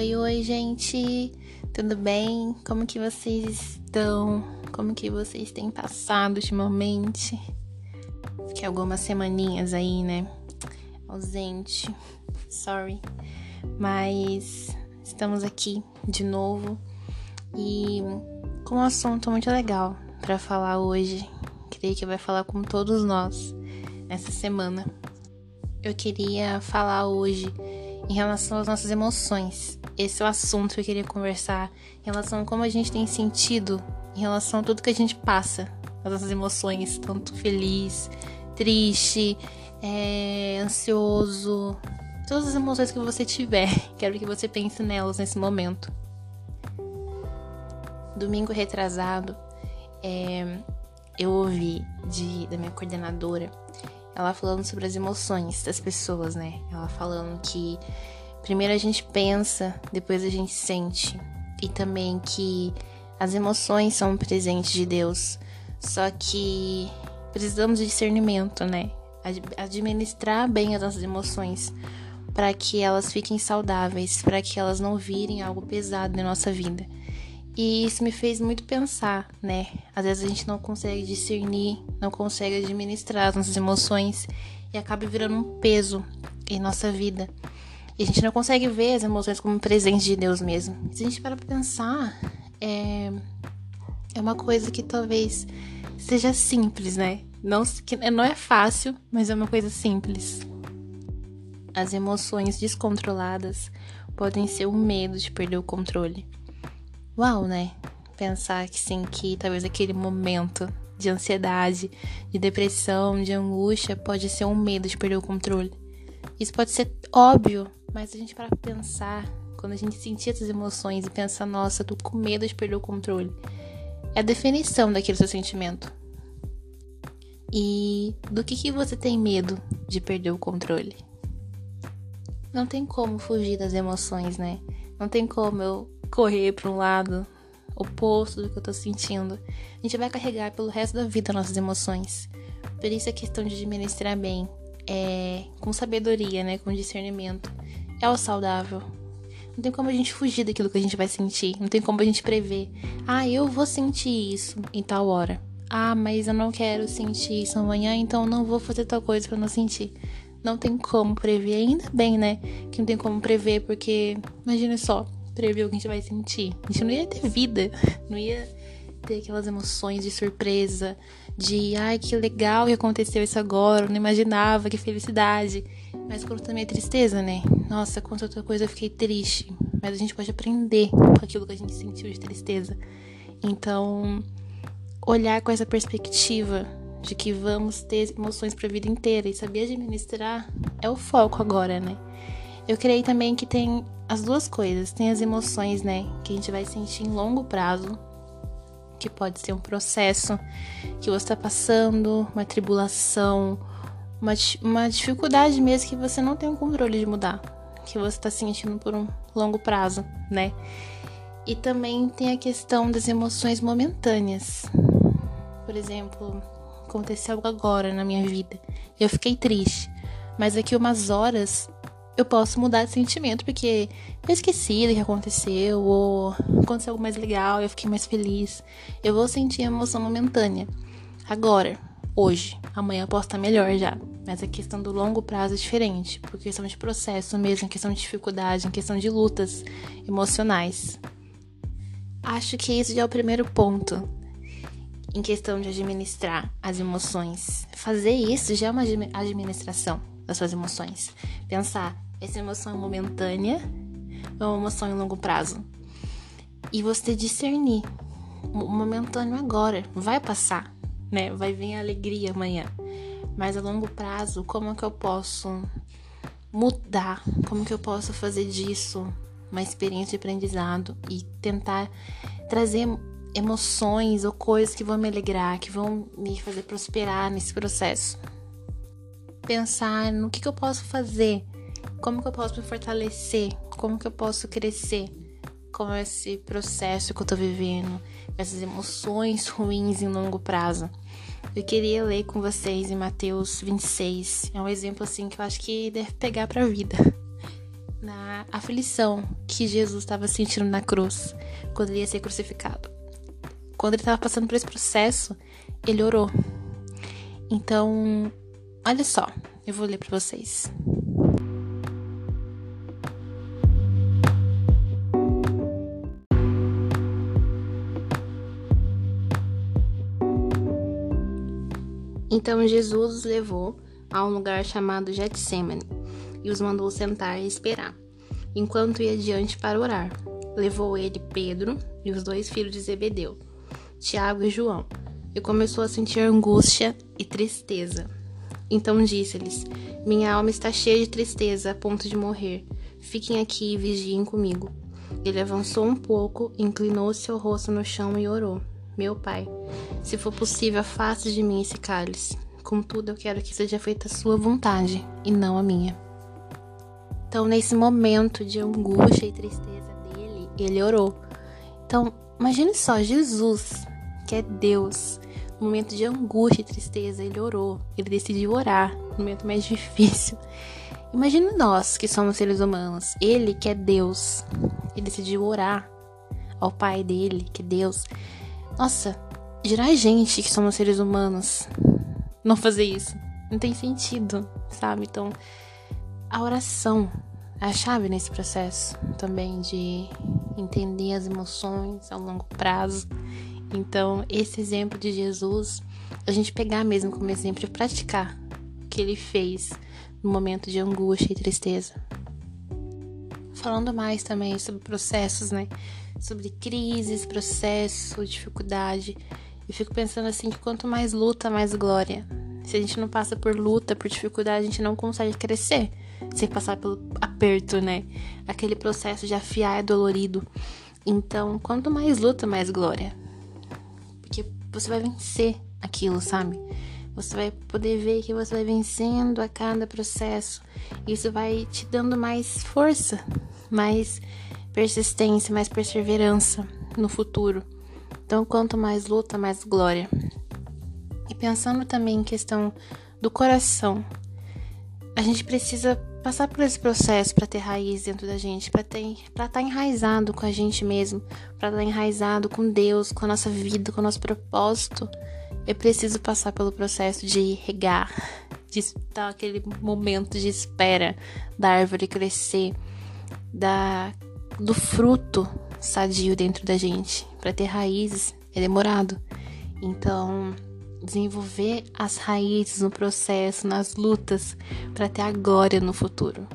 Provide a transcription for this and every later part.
Oi, oi, gente. Tudo bem? Como que vocês estão? Como que vocês têm passado ultimamente? Fiquei algumas semaninhas aí, né? Ausente. Sorry. Mas estamos aqui de novo e com um assunto muito legal para falar hoje. Creio que vai falar com todos nós nessa semana. Eu queria falar hoje em relação às nossas emoções. Esse é o assunto que eu queria conversar em relação a como a gente tem sentido em relação a tudo que a gente passa, as nossas emoções, tanto feliz, triste, é, ansioso, todas as emoções que você tiver. Quero que você pense nelas nesse momento. Domingo retrasado, é, eu ouvi de, da minha coordenadora ela falando sobre as emoções das pessoas, né? Ela falando que primeiro a gente pensa, depois a gente sente. E também que as emoções são um presente de Deus. Só que precisamos de discernimento, né? Administrar bem as nossas emoções para que elas fiquem saudáveis, para que elas não virem algo pesado na nossa vida. E isso me fez muito pensar, né? Às vezes a gente não consegue discernir, não consegue administrar as nossas emoções e acaba virando um peso em nossa vida. E a gente não consegue ver as emoções como um presente de Deus mesmo. Se a gente para pensar, é, é uma coisa que talvez seja simples, né? Não, que não é fácil, mas é uma coisa simples. As emoções descontroladas podem ser o medo de perder o controle Uau, né? Pensar que sim, que talvez aquele momento de ansiedade, de depressão, de angústia pode ser um medo de perder o controle. Isso pode ser óbvio, mas a gente para pensar, quando a gente sentir essas emoções e pensar, nossa, tô com medo de perder o controle. É a definição daquele seu sentimento. E do que, que você tem medo de perder o controle? Não tem como fugir das emoções, né? Não tem como eu correr para um lado oposto do que eu tô sentindo. A gente vai carregar pelo resto da vida nossas emoções. Por isso a questão de administrar bem, é, com sabedoria, né, com discernimento, é o saudável. Não tem como a gente fugir daquilo que a gente vai sentir. Não tem como a gente prever. Ah, eu vou sentir isso em tal hora. Ah, mas eu não quero sentir isso amanhã, então não vou fazer tal coisa para não sentir. Não tem como prever, ainda bem, né? Que não tem como prever, porque imagina só, prever o que a gente vai sentir. A gente não ia ter vida, não ia ter aquelas emoções de surpresa, de ai que legal que aconteceu isso agora, eu não imaginava, que felicidade. Mas quando também é tristeza, né? Nossa, quanta outra coisa eu fiquei triste. Mas a gente pode aprender com aquilo que a gente sentiu de tristeza. Então, olhar com essa perspectiva de que vamos ter emoções para a vida inteira e saber administrar é o foco agora, né? Eu creio também que tem as duas coisas. Tem as emoções, né, que a gente vai sentir em longo prazo, que pode ser um processo que você está passando, uma tribulação, uma, uma dificuldade mesmo que você não tem o controle de mudar, que você está sentindo por um longo prazo, né? E também tem a questão das emoções momentâneas. Por exemplo, aconteceu algo agora na minha vida. Eu fiquei triste, mas daqui umas horas eu posso mudar de sentimento, porque eu esqueci do que aconteceu, ou aconteceu algo mais legal, eu fiquei mais feliz. Eu vou sentir a emoção momentânea. Agora, hoje, amanhã eu posso estar melhor já. Mas a questão do longo prazo é diferente, por questão de processo mesmo, em questão de dificuldade, em questão de lutas emocionais. Acho que esse já é o primeiro ponto em questão de administrar as emoções. Fazer isso já é uma administração das suas emoções. Pensar, essa emoção é momentânea ou é uma emoção em longo prazo? E você discernir. O momentâneo agora vai passar, né? Vai vir a alegria amanhã. Mas a longo prazo, como é que eu posso mudar? Como que eu posso fazer disso uma experiência de aprendizado e tentar trazer emoções ou coisas que vão me alegrar, que vão me fazer prosperar nesse processo? Pensar no que, que eu posso fazer como que eu posso me fortalecer? Como que eu posso crescer com esse processo que eu tô vivendo, essas emoções ruins em longo prazo? Eu queria ler com vocês em Mateus 26. É um exemplo assim que eu acho que deve pegar pra vida. na aflição que Jesus estava sentindo na cruz quando ele ia ser crucificado. Quando ele estava passando por esse processo, ele orou. Então, olha só, eu vou ler para vocês. Então Jesus os levou a um lugar chamado Getsemane e os mandou sentar e esperar, enquanto ia adiante para orar. Levou ele Pedro e os dois filhos de Zebedeu, Tiago e João, e começou a sentir angústia e tristeza. Então disse-lhes: Minha alma está cheia de tristeza, a ponto de morrer. Fiquem aqui e vigiem comigo. Ele avançou um pouco, inclinou seu rosto no chão e orou: Meu pai, se for possível, afaste de mim esse cálice. Contudo, eu quero que seja feita a sua vontade e não a minha. Então, nesse momento de angústia e tristeza dele, ele orou. Então, imagine só, Jesus, que é Deus, no momento de angústia e tristeza, ele orou. Ele decidiu orar no momento mais difícil. Imagine nós, que somos seres humanos. Ele, que é Deus, ele decidiu orar ao Pai dele, que é Deus. Nossa, dirá a gente que somos seres humanos não fazer isso. Não tem sentido, sabe? Então, a oração é a chave nesse processo também de entender as emoções a longo prazo. Então, esse exemplo de Jesus, a gente pegar mesmo como exemplo e praticar o que ele fez no momento de angústia e tristeza. Falando mais também sobre processos, né? Sobre crises, processo, dificuldade. Eu fico pensando assim que quanto mais luta, mais glória. Se a gente não passa por luta, por dificuldade, a gente não consegue crescer sem passar pelo aperto, né? Aquele processo de afiar é dolorido. Então, quanto mais luta, mais glória. Você vai vencer aquilo, sabe? Você vai poder ver que você vai vencendo a cada processo. Isso vai te dando mais força, mais persistência, mais perseverança no futuro. Então, quanto mais luta, mais glória. E pensando também em questão do coração, a gente precisa passar por esse processo para ter raiz dentro da gente, para estar tá enraizado com a gente mesmo, para estar tá enraizado com Deus, com a nossa vida, com o nosso propósito. É preciso passar pelo processo de regar, de estar aquele momento de espera da árvore crescer, da do fruto sadio dentro da gente. Para ter raízes é demorado. Então, desenvolver as raízes no processo, nas lutas, para ter a glória no futuro.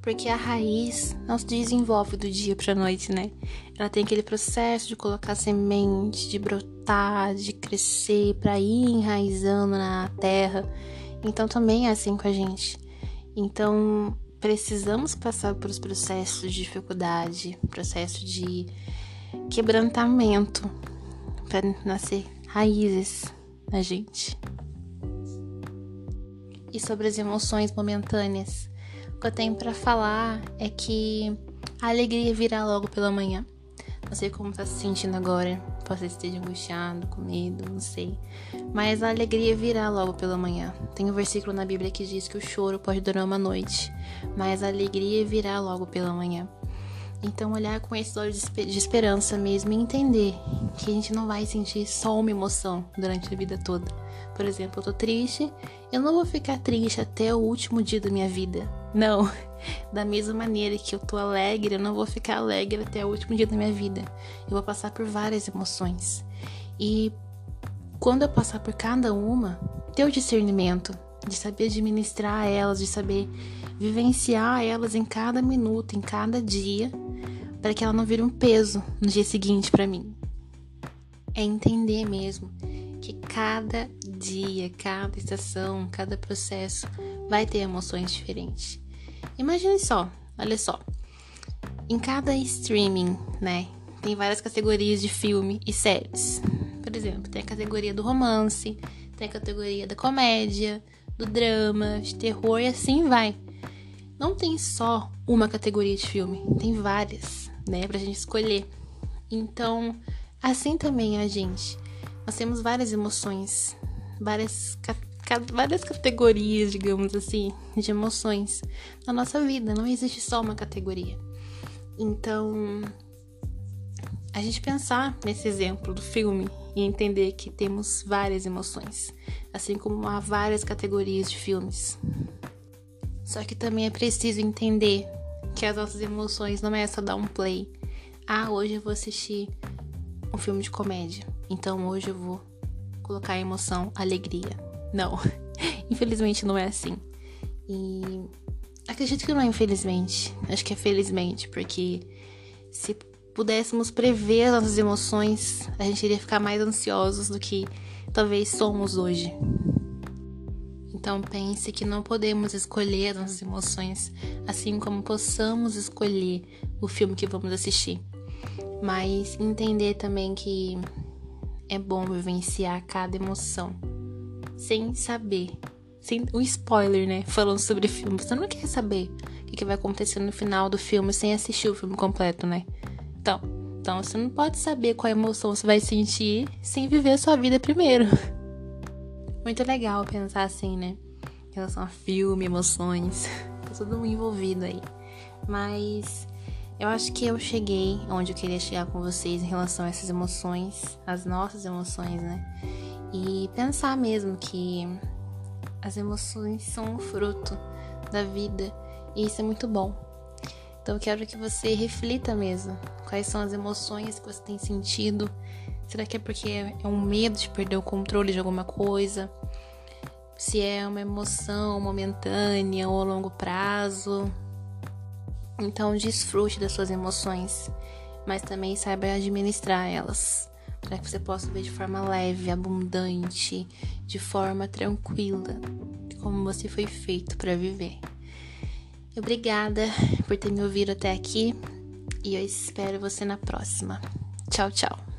Porque a raiz não se desenvolve do dia para noite, né? Ela tem aquele processo de colocar semente, de brotar, de crescer, para ir enraizando na terra. Então também é assim com a gente. Então precisamos passar por os processos de dificuldade, processo de quebrantamento para nascer raízes na gente. E sobre as emoções momentâneas, o que eu tenho para falar é que a alegria virá logo pela manhã. Não sei como tá se sentindo agora. Pode ser esteja angustiado, com medo, não sei. Mas a alegria virá logo pela manhã. Tem um versículo na Bíblia que diz que o choro pode durar uma noite, mas a alegria virá logo pela manhã. Então, olhar com esses olhos de esperança mesmo e entender que a gente não vai sentir só uma emoção durante a vida toda. Por exemplo, eu tô triste, eu não vou ficar triste até o último dia da minha vida. Não. Da mesma maneira que eu tô alegre, eu não vou ficar alegre até o último dia da minha vida. Eu vou passar por várias emoções. E quando eu passar por cada uma, ter o discernimento de saber administrar elas, de saber vivenciar elas em cada minuto, em cada dia, para que ela não vire um peso no dia seguinte para mim. É entender mesmo que cada dia, cada estação, cada processo vai ter emoções diferentes. Imagine só, olha só. Em cada streaming, né, tem várias categorias de filme e séries. Por exemplo, tem a categoria do romance, tem a categoria da comédia, do drama, de terror e assim vai. Não tem só uma categoria de filme, tem várias, né, pra gente escolher. Então, assim também a gente. Nós temos várias emoções, várias várias categorias, digamos assim, de emoções na nossa vida. Não existe só uma categoria. Então, a gente pensar nesse exemplo do filme e entender que temos várias emoções, assim como há várias categorias de filmes. Só que também é preciso entender que as nossas emoções não é só dar um play. Ah, hoje eu vou assistir um filme de comédia, então hoje eu vou colocar emoção, alegria. Não, infelizmente não é assim. E acredito que não é infelizmente, acho que é felizmente, porque se pudéssemos prever as nossas emoções, a gente iria ficar mais ansiosos do que talvez somos hoje. Então pense que não podemos escolher as nossas emoções, assim como possamos escolher o filme que vamos assistir. Mas entender também que é bom vivenciar cada emoção sem saber. Sem o spoiler, né? Falando sobre filme. Você não quer saber o que vai acontecer no final do filme sem assistir o filme completo, né? Então, então você não pode saber qual emoção você vai sentir sem viver a sua vida primeiro. Muito legal pensar assim, né? Em relação a filme, emoções, tá tudo envolvido aí. Mas eu acho que eu cheguei onde eu queria chegar com vocês em relação a essas emoções, as nossas emoções, né? E pensar mesmo que as emoções são um fruto da vida e isso é muito bom. Então eu quero que você reflita mesmo. Quais são as emoções que você tem sentido? Será que é porque é um medo de perder o controle de alguma coisa? Se é uma emoção momentânea ou a longo prazo? Então desfrute das suas emoções, mas também saiba administrar elas, para que você possa ver de forma leve, abundante, de forma tranquila, como você foi feito para viver. Obrigada por ter me ouvido até aqui e eu espero você na próxima. Tchau, tchau.